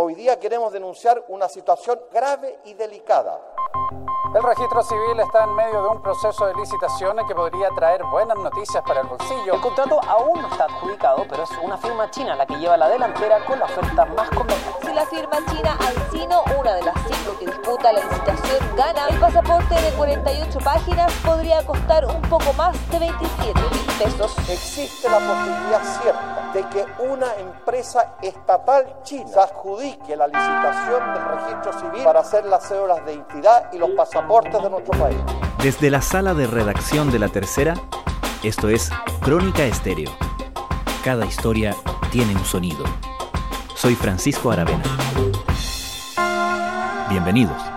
Hoy día queremos denunciar una situación grave y delicada. El registro civil está en medio de un proceso de licitaciones que podría traer buenas noticias para el bolsillo. El contrato aún no está adjudicado, pero es una firma china la que lleva la delantera con la oferta más conveniente. Si la firma china Aicino, una de las cinco que disputa la licitación, gana, el pasaporte de 48 páginas podría costar un poco más de 27 Existe la posibilidad cierta de que una empresa estatal china se adjudique la licitación del registro civil para hacer las cédulas de identidad y los pasaportes de nuestro país. Desde la sala de redacción de La Tercera, esto es Crónica Estéreo. Cada historia tiene un sonido. Soy Francisco Aravena. Bienvenidos.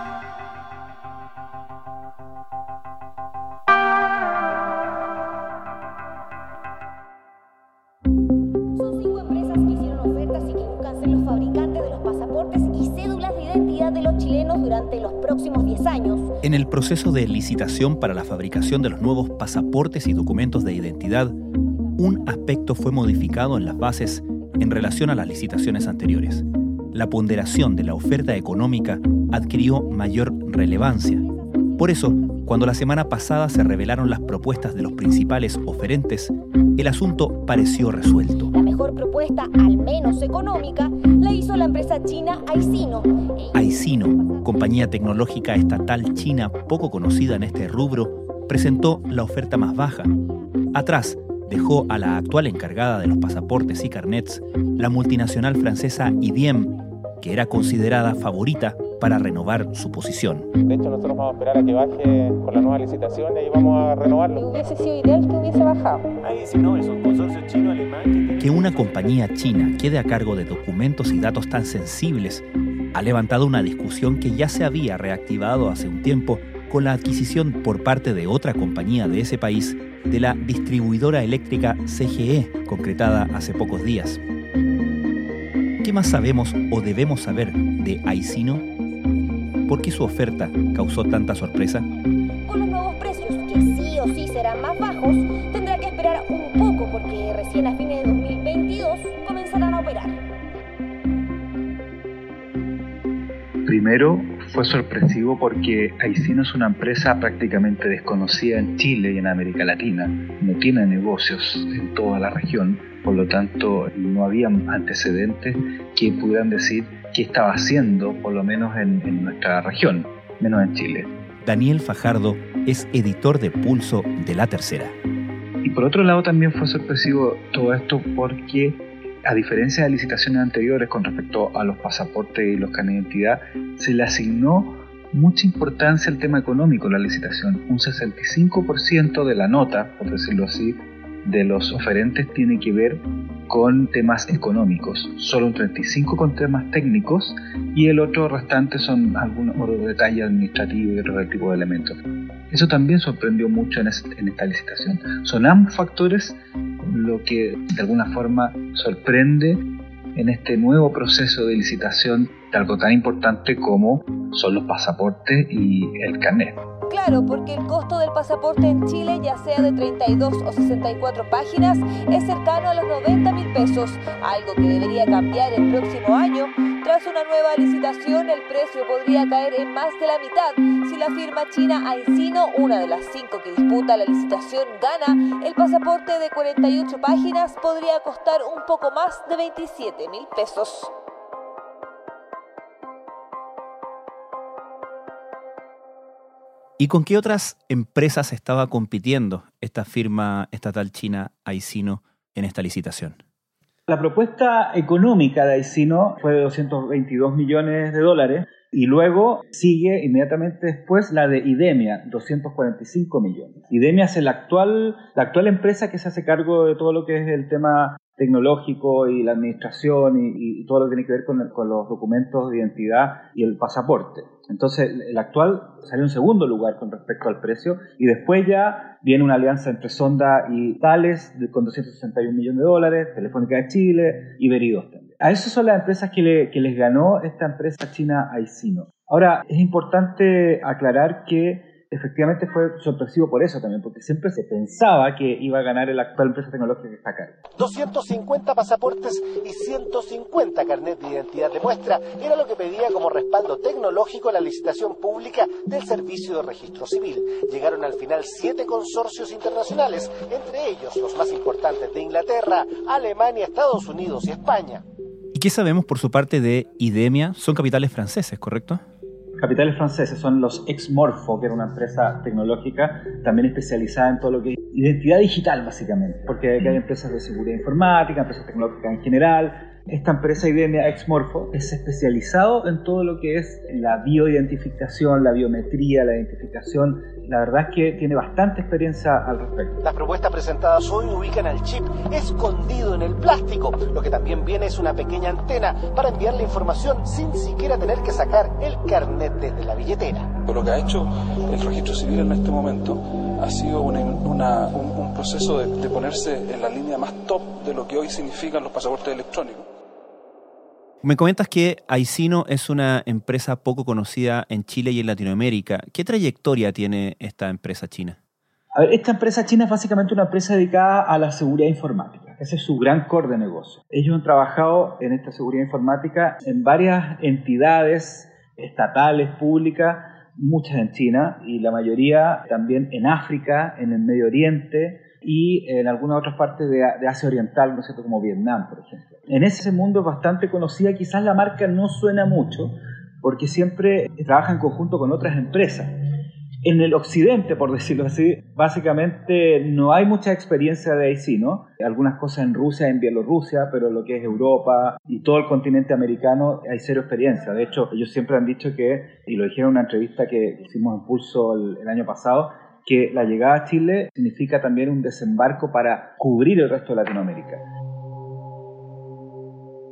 Proceso de licitación para la fabricación de los nuevos pasaportes y documentos de identidad, un aspecto fue modificado en las bases en relación a las licitaciones anteriores. La ponderación de la oferta económica adquirió mayor relevancia. Por eso, cuando la semana pasada se revelaron las propuestas de los principales oferentes, el asunto pareció resuelto. Mejor propuesta, al menos económica, la hizo la empresa china Aicino. Aicino, compañía tecnológica estatal china poco conocida en este rubro, presentó la oferta más baja. Atrás dejó a la actual encargada de los pasaportes y carnets, la multinacional francesa IBM, que era considerada favorita para renovar su posición. De hecho, nosotros vamos a esperar a que baje con la nueva licitación y ahí vamos a renovarlo. Hubiese sido ideal que hubiese bajado. Ahí si no, es un consorcio chino-alemán. Que una compañía china quede a cargo de documentos y datos tan sensibles ha levantado una discusión que ya se había reactivado hace un tiempo con la adquisición por parte de otra compañía de ese país de la distribuidora eléctrica CGE, concretada hace pocos días. ¿Qué más sabemos o debemos saber de Aicino? ¿Por qué su oferta causó tanta sorpresa? Con los nuevos precios, que sí o sí serán más bajos, tendrá que esperar un poco porque recién a fines de 2022 comenzarán a operar. Primero, fue sorpresivo porque Aicino es una empresa prácticamente desconocida en Chile y en América Latina. No tiene negocios en toda la región, por lo tanto no había antecedentes que pudieran decir qué estaba haciendo, por lo menos en, nuestra región, menos en Chile. Daniel Fajardo es editor de Pulso de La Tercera. Y por otro lado también fue sorpresivo todo esto porque a diferencia de licitaciones anteriores con respecto a los pasaportes y los carnes de identidad, se le asignó mucha importancia al tema económico en la licitación. Un 65% de la nota, por decirlo así, de los oferentes tiene que ver con temas económicos, solo un 35 con temas técnicos y el otro restante son algunos detalles administrativos y otro tipo de elementos. Eso también sorprendió mucho en, en esta licitación. Son ambos factores lo que de alguna forma sorprende en este nuevo proceso de licitación de algo tan importante como son los pasaportes y el carnet. Claro, porque el costo del pasaporte en Chile, ya sea de 32 o 64 páginas, es cercano a los 90 mil pesos, algo que debería cambiar el próximo año. Tras una nueva licitación, el precio podría caer en más de la mitad. Si la firma china Aicino, una de las cinco que disputa la licitación, gana, el pasaporte de 48 páginas podría costar un poco más de 27 mil pesos. ¿Y con qué otras empresas estaba compitiendo esta firma estatal china Aicino en esta licitación? La propuesta económica de Aicino fue de 222 millones de dólares y luego sigue inmediatamente después la de IDEMIA, 245 millones. IDEMIA es la actual, la actual empresa que se hace cargo de todo lo que es el tema tecnológico y la administración y, todo lo que tiene que ver con, los documentos de identidad y el pasaporte. Entonces, el actual salió en segundo lugar con respecto al precio y después ya viene una alianza entre Sonda y Thales con 261 millones de dólares, Telefónica de Chile y Veridos también. A esas son las empresas que, que les ganó esta empresa china Aicino. Ahora, es importante aclarar que efectivamente fue sorpresivo por eso también, porque siempre se pensaba que iba a ganar el actual empresa tecnológica que está acá. 250 pasaportes y 150 carnet de identidad de muestra era lo que pedía como respaldo tecnológico la licitación pública del Servicio de Registro Civil. Llegaron al final siete consorcios internacionales, entre ellos los más importantes de Inglaterra, Alemania, Estados Unidos y España. ¿Y qué sabemos por su parte de IDEMIA? Son capitales franceses, ¿correcto? Capitales franceses son los Exmorfo, que era una empresa tecnológica también especializada en todo lo que es identidad digital, básicamente, porque hay empresas de seguridad informática, empresas tecnológicas en general, esta empresa IBM Exmorfo es especializado en todo lo que es la bioidentificación, la biometría, la identificación. La verdad es que tiene bastante experiencia al respecto. Las propuestas presentadas hoy ubican al chip escondido en el plástico. Lo que también viene es una pequeña antena para enviar la información sin siquiera tener que sacar el carnet desde la billetera. Lo que ha hecho el registro civil en este momento ha sido un, proceso de, de ponerse en la línea más top de lo que hoy significan los pasaportes electrónicos. Me comentas que Aicino es una empresa poco conocida en Chile y en Latinoamérica. ¿Qué trayectoria tiene esta empresa china? esta empresa china es básicamente una empresa dedicada a la seguridad informática. Ese es su gran core de negocio. Ellos han trabajado en esta seguridad informática en varias entidades estatales, públicas, muchas en China y la mayoría también en África, en el Medio Oriente, y en algunas otras partes de, Asia Oriental, ¿no es cierto?, como Vietnam, por ejemplo. En ese mundo es bastante conocida, quizás la marca no suena mucho, porque siempre trabaja en conjunto con otras empresas. En el occidente, por decirlo así, básicamente no hay mucha experiencia de IC, ¿no? Algunas cosas en Rusia, en Bielorrusia, pero lo que es Europa y todo el continente americano hay cero experiencia. De hecho, ellos siempre han dicho que, y lo dijeron en una entrevista que hicimos en Pulso el año pasado, que la llegada a Chile significa también un desembarco para cubrir el resto de Latinoamérica.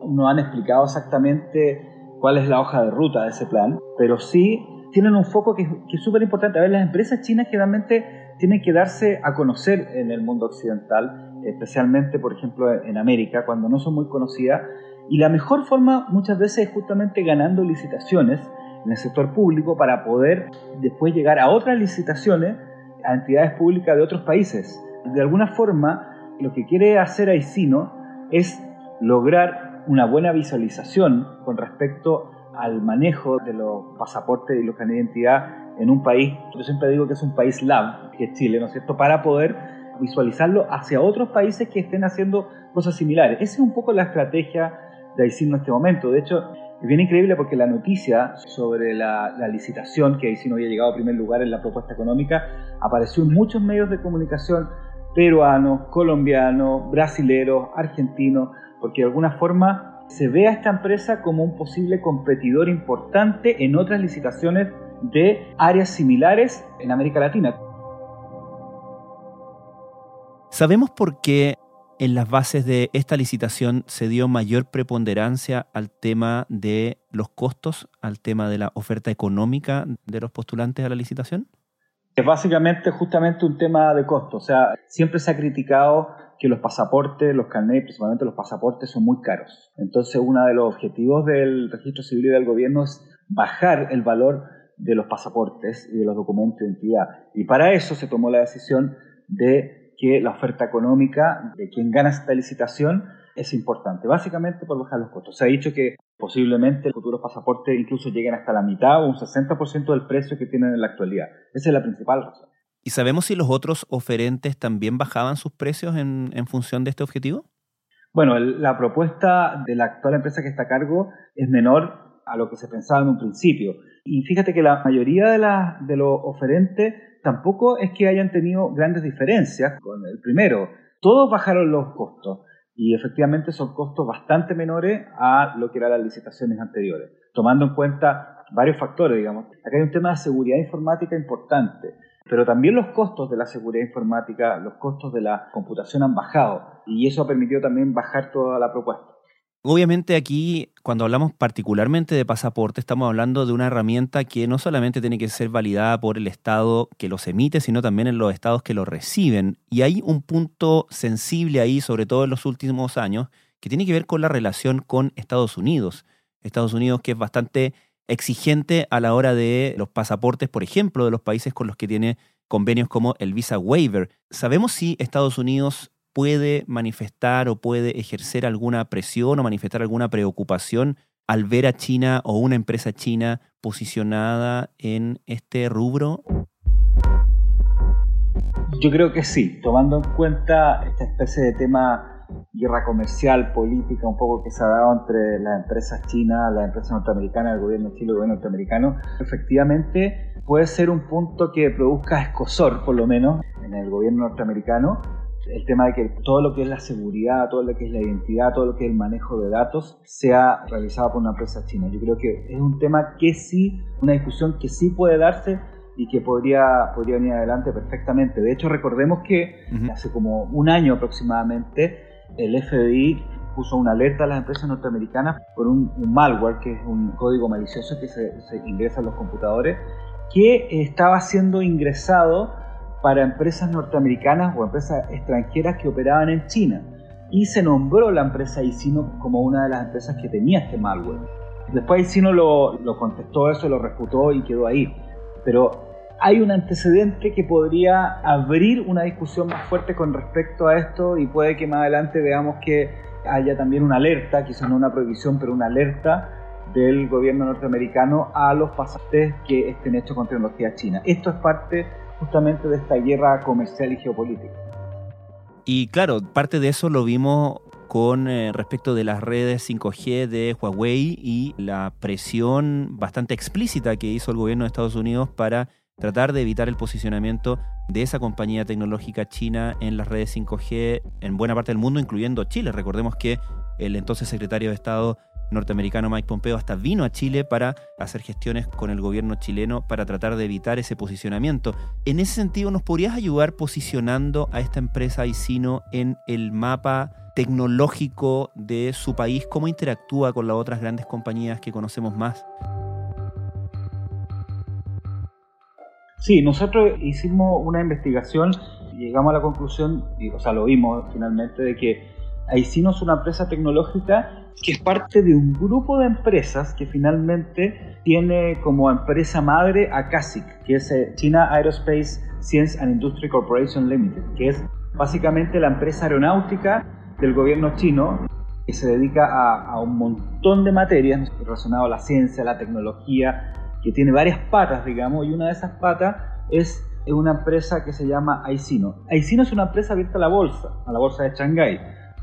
No han explicado exactamente cuál es la hoja de ruta de ese plan, pero sí tienen un foco que, es súper importante. A ver, las empresas chinas generalmente tienen que darse a conocer en el mundo occidental, especialmente, por ejemplo, en América, cuando no son muy conocidas. Y la mejor forma muchas veces es justamente ganando licitaciones en el sector público para poder después llegar a otras licitaciones a entidades públicas de otros países. De alguna forma, lo que quiere hacer Aicino es lograr una buena visualización con respecto al manejo de los pasaportes y los carnet de identidad en un país, yo siempre digo que es un país lab, que es Chile, ¿no es cierto?, para poder visualizarlo hacia otros países que estén haciendo cosas similares. Esa es un poco la estrategia de Aicino en este momento. De hecho, es bien increíble porque la noticia sobre la, licitación, que ahí sí no había llegado a primer lugar en la propuesta económica, apareció en muchos medios de comunicación peruanos, colombianos, brasileros, argentinos, porque de alguna forma se ve a esta empresa como un posible competidor importante en otras licitaciones de áreas similares en América Latina. ¿Sabemos por qué en las bases de esta licitación se dio mayor preponderancia al tema de los costos, al tema de la oferta económica de los postulantes a la licitación? Es básicamente justamente un tema de costo. O sea, siempre se ha criticado que los pasaportes, los carnets, principalmente los pasaportes, son muy caros. Entonces, uno de los objetivos del registro civil y del gobierno es bajar el valor de los pasaportes y de los documentos de identidad. Y para eso se tomó la decisión de que la oferta económica de quien gana esta licitación es importante, básicamente por bajar los costos. Se ha dicho que posiblemente futuros pasaportes incluso lleguen hasta la mitad o un 60% del precio que tienen en la actualidad. Esa es la principal razón. ¿Y sabemos si los otros oferentes también bajaban sus precios en, en función de este objetivo? Bueno, la propuesta de la actual empresa que está a cargo es menor a lo que se pensaba en un principio. Y fíjate que la mayoría de, de los oferentes tampoco es que hayan tenido grandes diferencias con el primero. Todos bajaron los costos y efectivamente son costos bastante menores a lo que eran las licitaciones anteriores, tomando en cuenta varios factores, digamos. Acá hay un tema de seguridad informática importante, pero también los costos de la seguridad informática, los costos de la computación han bajado y eso ha permitido también bajar toda la propuesta. Obviamente aquí, cuando hablamos particularmente de pasaporte, estamos hablando de una herramienta que no solamente tiene que ser validada por el Estado que los emite, sino también en los estados que los reciben. Y hay un punto sensible ahí, sobre todo en los últimos años, que tiene que ver con la relación con Estados Unidos. Estados Unidos que es bastante exigente a la hora de los pasaportes, por ejemplo, de los países con los que tiene convenios como el Visa Waiver. ¿Sabemos si Estados Unidos puede manifestar o puede ejercer alguna presión o manifestar alguna preocupación al ver a China o una empresa china posicionada en este rubro? Yo creo que sí, tomando en cuenta esta especie de tema guerra comercial, política, un poco que se ha dado entre las empresas chinas, las empresas norteamericanas, el gobierno chino y el gobierno norteamericano, efectivamente puede ser un punto que produzca escosor, por lo menos, en el gobierno norteamericano, el tema de que todo lo que es la seguridad, todo lo que es la identidad, todo lo que es el manejo de datos sea realizado por una empresa china. Yo creo que es un tema que sí, una discusión que sí puede darse y que podría, podría venir adelante perfectamente. De hecho, recordemos que hace como un año aproximadamente el FBI puso una alerta a las empresas norteamericanas por un, malware, que es un código malicioso que se, se ingresa en los computadores, que estaba siendo ingresado para empresas norteamericanas o empresas extranjeras que operaban en China. Y se nombró la empresa Isino como una de las empresas que tenía este malware. Después Isino lo, contestó eso, lo refutó y quedó ahí. Pero hay un antecedente que podría abrir una discusión más fuerte con respecto a esto y puede que más adelante veamos que haya también una alerta, quizás no una prohibición, pero una alerta del gobierno norteamericano a los pasajes que estén hechos con tecnología china. Esto es parte justamente de esta guerra comercial y geopolítica. Y claro, parte de eso lo vimos con eh, respecto de las redes 5G de Huawei y la presión bastante explícita que hizo el gobierno de Estados Unidos para tratar de evitar el posicionamiento de esa compañía tecnológica china en las redes 5G en buena parte del mundo, incluyendo Chile. Recordemos que el entonces secretario de Estado norteamericano Mike Pompeo hasta vino a Chile para hacer gestiones con el gobierno chileno para tratar de evitar ese posicionamiento. En ese sentido, ¿nos podrías ayudar posicionando a esta empresa Isino en el mapa tecnológico de su país? ¿Cómo interactúa con las otras grandes compañías que conocemos más? Sí, nosotros hicimos una investigación y llegamos a la conclusión, o sea, lo vimos finalmente, de que Aicino es una empresa tecnológica que es parte de un grupo de empresas que finalmente tiene como empresa madre a CASIC, que es eh, China Aerospace Science and Industry Corporation Limited, que es básicamente la empresa aeronáutica del gobierno chino que se dedica a, un montón de materias relacionadas a la ciencia, a la tecnología, que tiene varias patas, digamos, y una de esas patas es una empresa que se llama Aicino. Aicino es una empresa abierta a la bolsa, a la bolsa de Shanghái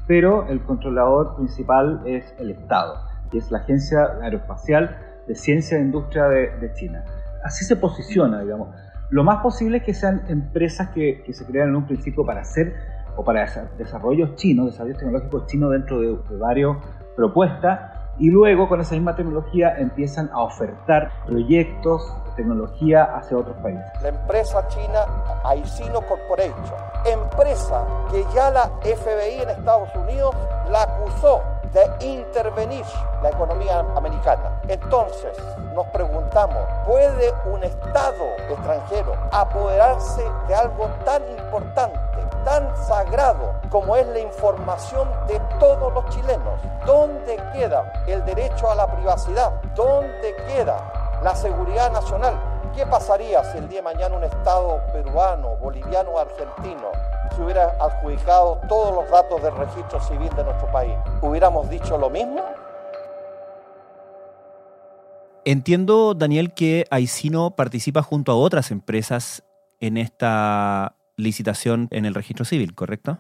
pero el controlador principal es el Estado, que es la Agencia Aeroespacial de Ciencia e Industria de, China. Así se posiciona, digamos. Lo más posible es que sean empresas que, se crean en un principio para hacer o para desarrollos chinos, desarrollos tecnológicos chinos dentro de, de varias propuestas y luego con esa misma tecnología empiezan a ofertar proyectos de tecnología hacia otros países. La empresa china Aicino Corporation, empresa que ya la FBI en Estados Unidos la acusó de intervenir la economía americana. Entonces, nos preguntamos, ¿puede un Estado extranjero apoderarse de algo tan importante, tan sagrado como es la información de todos los chilenos? ¿Dónde queda el derecho a la privacidad? ¿Dónde queda la seguridad nacional? ¿Qué pasaría si el día de mañana un Estado peruano, boliviano o argentino se hubiera adjudicado todos los datos del registro civil de nuestro país? ¿Hubiéramos dicho lo mismo? Entiendo, Daniel, que Aicino participa junto a otras empresas en esta licitación en el registro civil, ¿correcto?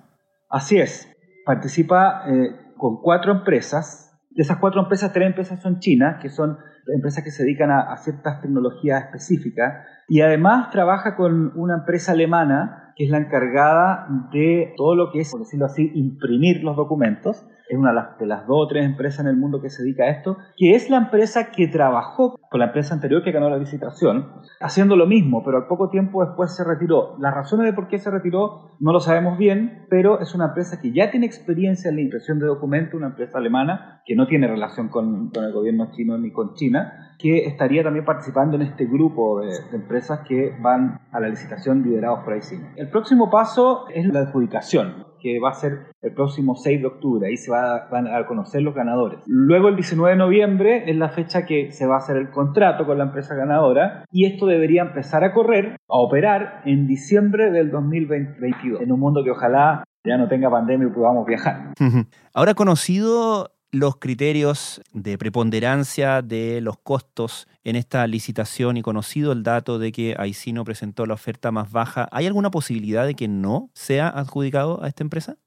Así es. Participa eh, con cuatro empresas. De esas cuatro empresas, tres empresas son chinas, que son empresas que se dedican a, a ciertas tecnologías específicas. Y además trabaja con una empresa alemana que es la encargada de todo lo que es, por decirlo así, imprimir los documentos es una de las, dos o tres empresas en el mundo que se dedica a esto, que es la empresa que trabajó con la empresa anterior que ganó la licitación, haciendo lo mismo, pero al poco tiempo después se retiró. Las razones de por qué se retiró no lo sabemos bien, pero es una empresa que ya tiene experiencia en la impresión de documentos, una empresa alemana que no tiene relación con, el gobierno chino ni con China, que estaría también participando en este grupo de, empresas que van a la licitación liderados por ICIN. El próximo paso es la adjudicación que va a ser el próximo 6 de octubre. Ahí se va, van a conocer los ganadores. Luego el 19 de noviembre es la fecha que se va a hacer el contrato con la empresa ganadora y esto debería empezar a correr, a operar en diciembre del 2022, en un mundo que ojalá ya no tenga pandemia y podamos viajar. Ahora conocido los criterios de preponderancia de los costos en esta licitación y conocido el dato de que Aicino presentó la oferta más baja, ¿hay alguna posibilidad de que no sea adjudicado a esta empresa?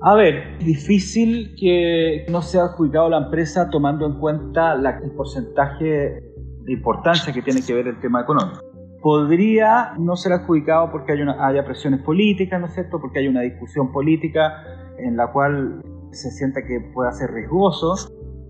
A ver, difícil que no sea adjudicado la empresa tomando en cuenta el porcentaje de importancia que tiene que ver el tema económico. Podría no ser adjudicado porque hay una, haya presiones políticas, ¿no es cierto? Porque hay una discusión política en la cual se sienta que pueda ser riesgoso,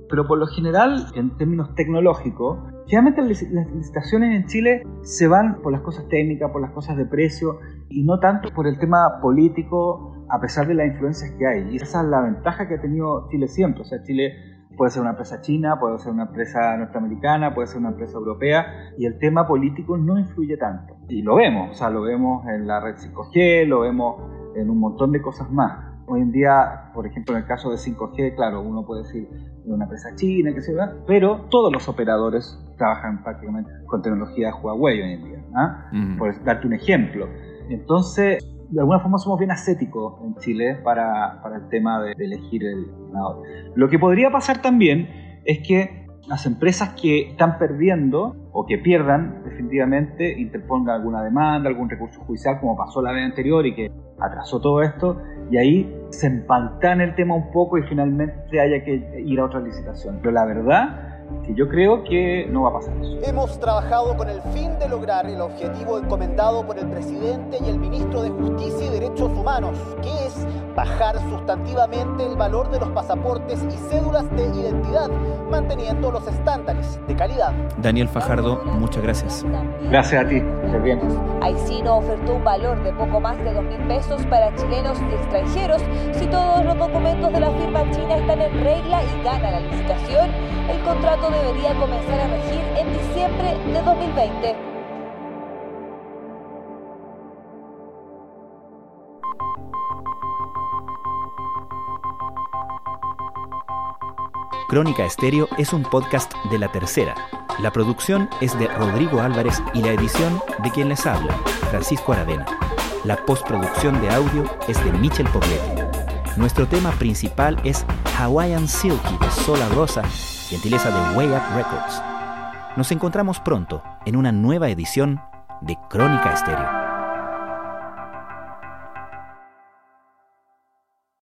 pero por lo general, en términos tecnológicos, generalmente las licitaciones en Chile se van por las cosas técnicas, por las cosas de precio y no tanto por el tema político, a pesar de las influencias que hay. Y esa es la ventaja que ha tenido Chile siempre. O sea, Chile puede ser una empresa china, puede ser una empresa norteamericana, puede ser una empresa europea, y el tema político no influye tanto. Y lo vemos, o sea, lo vemos en la red 5G, lo vemos en un montón de cosas más. Hoy en día, por ejemplo, en el caso de 5G, claro, uno puede decir de una empresa china, que se va, pero todos los operadores trabajan prácticamente con tecnología Huawei hoy en día, ¿ah? por darte un ejemplo. Entonces, de alguna forma somos bien ascéticos en Chile para, para el tema de, elegir el ganador. Lo que podría pasar también es que las empresas que están perdiendo o que pierdan definitivamente interpongan alguna demanda, algún recurso judicial como pasó la vez anterior y que atrasó todo esto y ahí se empantana el tema un poco y finalmente haya que ir a otra licitación. Pero la verdad que yo creo que no va a pasar eso. Hemos trabajado con el fin de lograr el objetivo encomendado por el presidente y el ministro de Justicia y Derechos Humanos, que es bajar sustantivamente el valor de los pasaportes y cédulas de identidad, manteniendo los estándares de calidad. Daniel Fajardo, muchas gracias. Gracias a ti, muy bien. Aicino ofertó un valor de poco más de 2.000 pesos para chilenos y extranjeros si todos los documentos de la firma china están en regla y gana la licitación. El contrato debería comenzar a regir en diciembre de 2020. Crónica Estéreo es un podcast de la tercera. La producción es de Rodrigo Álvarez y la edición de quien les habla, Francisco Aravena. La postproducción de audio es de Michel Pobletti. Nuestro tema principal es Hawaiian Silky de Sola Rosa gentileza de Way Up Records. Nos encontramos pronto en una nueva edición de Crónica Estéreo.